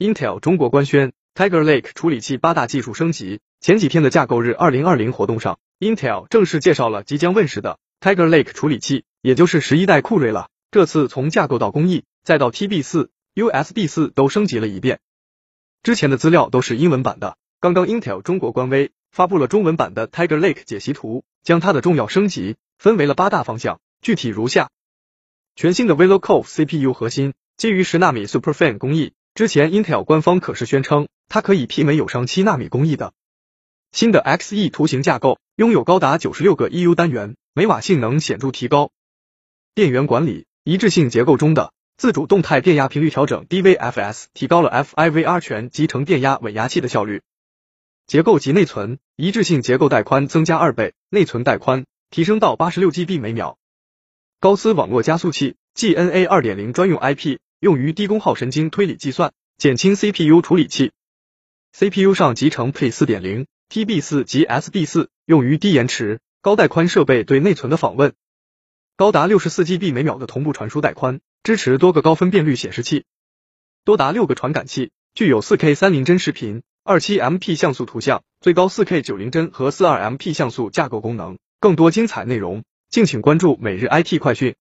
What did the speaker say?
Intel 中国官宣 Tiger Lake 处理器八大技术升级。前几天的架构日二零二零活动上，Intel 正式介绍了即将问世的 Tiger Lake 处理器，也就是十一代酷睿了。这次从架构到工艺，再到 TB 四、USB 四都升级了一遍。之前的资料都是英文版的，刚刚 Intel 中国官微发布了中文版的 Tiger Lake 解析图，将它的重要升级分为了八大方向，具体如下：全新的 VeloCove CPU 核心基于十纳米 SuperFin 工艺。之前 Intel 官方可是宣称，它可以媲美友商七纳米工艺的新的 Xe 图形架构，拥有高达九十六个 EU 单元，每瓦性能显著提高。电源管理一致性结构中的自主动态电压频率调整 DVFS 提高了 FIVR 全集成电压稳压器的效率。结构及内存一致性结构带宽增加二倍，内存带宽提升到八十六 GB 每秒。高斯网络加速器 GNA 二点零专用 IP。用于低功耗神经推理计算，减轻 CPU 处理器。CPU 上集成 P 四点零、TB 四及 SB 四，用于低延迟、高带宽设备对内存的访问。高达六十四 GB 每秒的同步传输带宽，支持多个高分辨率显示器，多达六个传感器，具有四 K 三零帧视频、二七 MP 像素图像、最高四 K 九零帧和四二 MP 像素架构功能。更多精彩内容，敬请关注每日 IT 快讯。